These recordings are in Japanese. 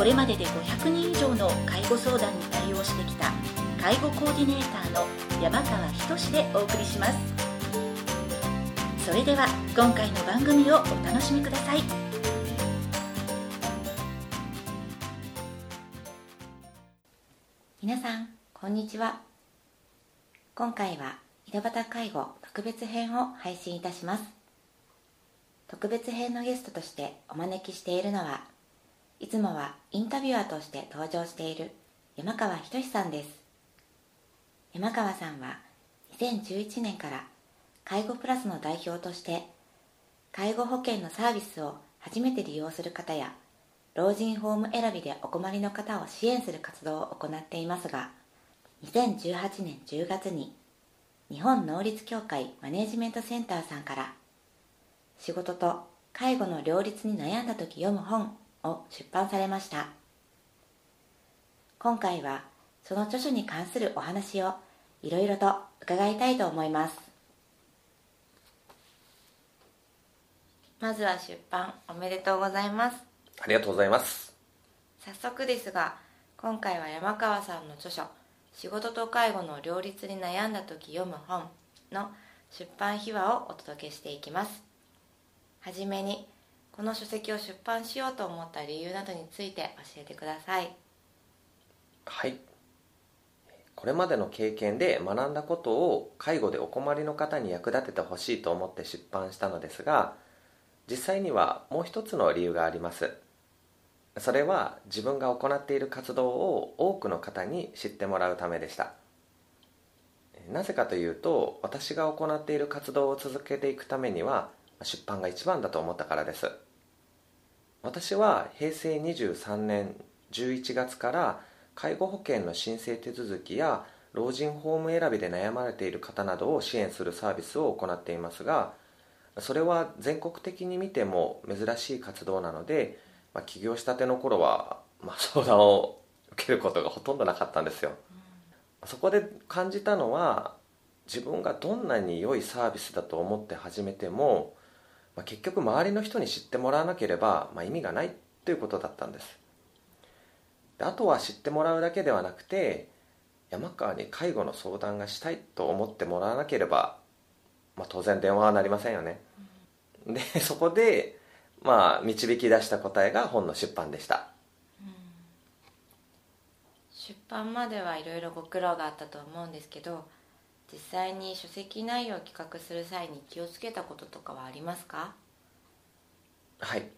これまでで500人以上の介護相談に対応してきた介護コーディネーターの山川仁でお送りします。それでは今回の番組をお楽しみください。皆さんこんにちは。今回は井戸端介護特別編を配信いたします。特別編のゲストとしてお招きしているのはいつもはインタビュアーとして登場している山川仁さんです。山川さんは2011年から介護プラスの代表として介護保険のサービスを初めて利用する方や老人ホーム選びでお困りの方を支援する活動を行っていますが2018年10月に日本能率協会マネジメントセンターさんから仕事と介護の両立に悩んだ時読む本を出版されました。今回はその著書に関するお話をいろいろと伺いたいと思います。まずは出版おめでとうございます。ありがとうございます。早速ですが今回は山川さんの著書「仕事と介護の両立に悩んだ時読む本」の出版秘話をお届けしていきます。はじめにこの書籍を出版しようと思った理由などについて教えてください。はい。これまでの経験で学んだことを介護でお困りの方に役立ててほしいと思って出版したのですが実際にはもう一つの理由があります。それは自分が行っている活動を多くの方に知ってもらうためでした。なぜかというと私が行っている活動を続けていくためには出版が一番だと思ったからです。私は平成23年11月から介護保険の申請手続きや老人ホーム選びで悩まれている方などを支援するサービスを行っていますがそれは全国的に見ても珍しい活動なので、まあ、起業したての頃は、まあ、相談を受けることがほとんどなかったんですよ、うん、そこで感じたのは自分がどんなに良いサービスだと思って始めてもまあ、結局周りの人に知ってもらわなければ、まあ、意味がないということだったんです。であとは知ってもらうだけではなくて山川に介護の相談がしたいと思ってもらわなければ、まあ、当然電話はなりませんよね、うん、でそこでまあ導き出した答えが本の出版でした、うん、出版まではいろいろご苦労があったと思うんですけど実際に書籍内容を企画する際に気をつけたこととかはありますか？はい。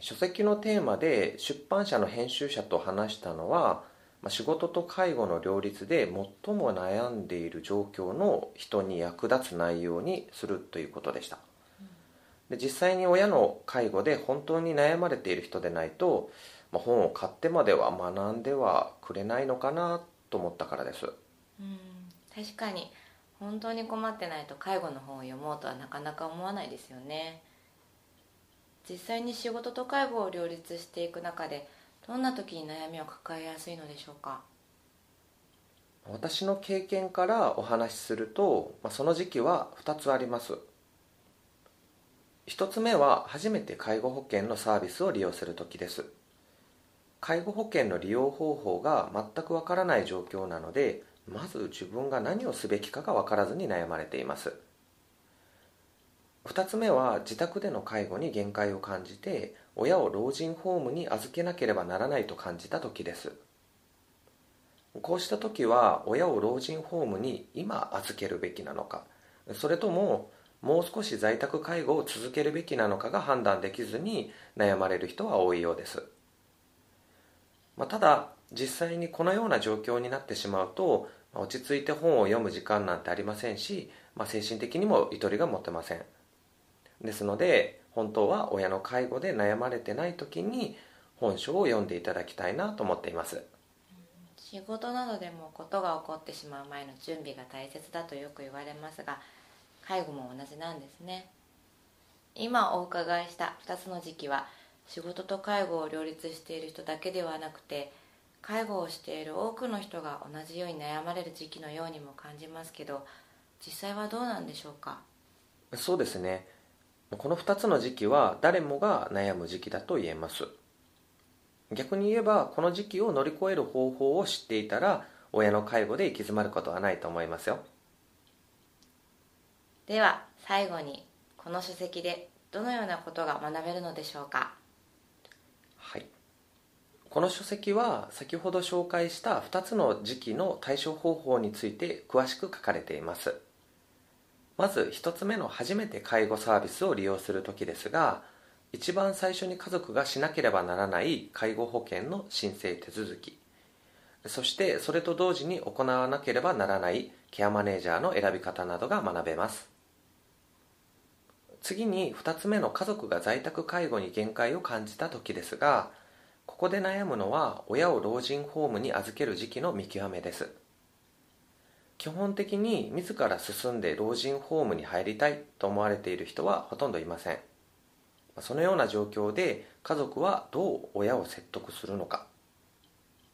書籍のテーマで出版社の編集者と話したのは仕事と介護の両立で最も悩んでいる状況の人に役立つ内容にするということでした。で実際に親の介護で本当に悩まれている人でないと、まあ、本を買ってまでは学んではくれないのかなと思ったからです。うん確かに本当に困ってないと介護の本を読もうとはなかなか思わないですよね。実際に仕事と介護を両立していく中でどんな時に悩みを抱えやすいのでしょうか？私の経験からお話しすると、まあ、その時期は2つあります。1つ目は初めて介護保険のサービスを利用する時です。介護保険の利用方法が全くわからない状況なのでまず自分が何をすべきかが分からずに悩まれています。2つ目は自宅での介護に限界を感じて親を老人ホームに預けなければならないと感じた時です。こうした時は親を老人ホームに今預けるべきなのかそれとももう少し在宅介護を続けるべきなのかが判断できずに悩まれる人は多いようです、まあ、ただ実際にこのような状況になってしまうと落ち着いて本を読む時間なんてありませんし、まあ、精神的にもゆとりが持てません。ですので本当は親の介護で悩まれてない時に本書を読んでいただきたいなと思っています。仕事などでもことが起こってしまう前の準備が大切だとよく言われますが介護も同じなんですね。今お伺いした2つの時期は仕事と介護を両立している人だけではなくて介護をしている多くの人が同じように悩まれる時期のようにも感じますけど実際はどうなんでしょうか？そうですね。この2つの時期は誰もが悩む時期だと言えます。逆に言えばこの時期を乗り越える方法を知っていたら親の介護で行き詰まることはないと思いますよ。では最後にこの書籍でどのようなことが学べるのでしょうか？はいこの書籍は先ほど紹介した2つの時期の対処方法について詳しく書かれています。まず1つ目の初めて介護サービスを利用する時ですが一番最初に家族がしなければならない介護保険の申請手続きそしてそれと同時に行わなければならないケアマネージャーの選び方などが学べます。次に2つ目の家族が在宅介護に限界を感じた時ですがここで悩むのは親を老人ホームに預ける時期の見極めです。基本的に自ら進んで老人ホームに入りたいと思われている人はほとんどいません。そのような状況で家族はどう親を説得するのか。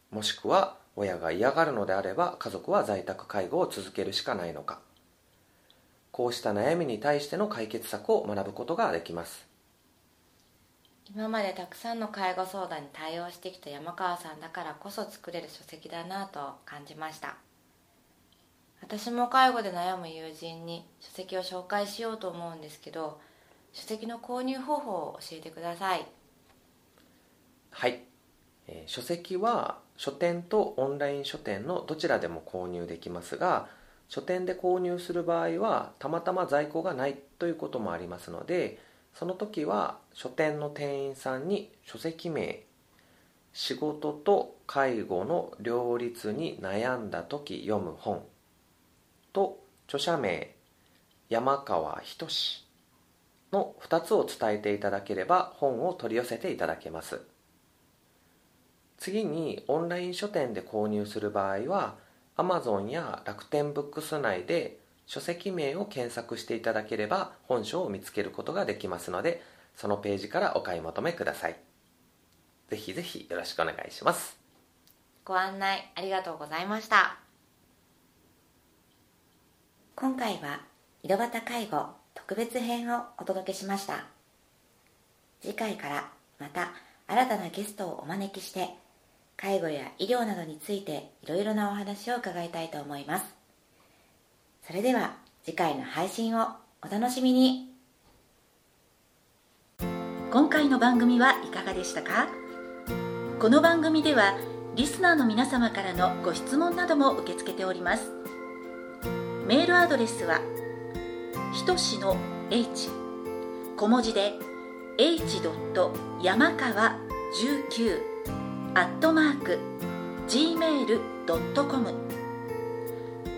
もしくは親が嫌がるのであれば家族は在宅介護を続けるしかないのか。こうした悩みに対しての解決策を学ぶことができます。今までたくさんの介護相談に対応してきた山川さんだからこそ作れる書籍だなと感じました。私も介護で悩む友人に書籍を紹介しようと思うんですけど書籍の購入方法を教えてください。はい、えー、書籍は書店とオンライン書店のどちらでも購入できますが書店で購入する場合はたまたま在庫がないということもありますのでその時は書店の店員さんに書籍名仕事と介護の両立に悩んだ時読む本と著者名山川仁の2つを伝えていただければ本を取り寄せていただけます次にオンライン書店で購入する場合は Amazon や楽天ブックス内で書籍名を検索していただければ本書を見つけることができますのでそのページからお買い求めください。ぜひぜひよろしくお願いします。ご案内ありがとうございました。今回は井戸端介護特別編をお届けしました。次回からまた新たなゲストをお招きして介護や医療などについていろいろなお話を伺いたいと思います。それでは次回の配信をお楽しみに。今回の番組はいかがでしたか？この番組ではリスナーの皆様からのご質問なども受け付けております。メールアドレスはひとしの h 小文字で h. 山川19アットマーク gmail.com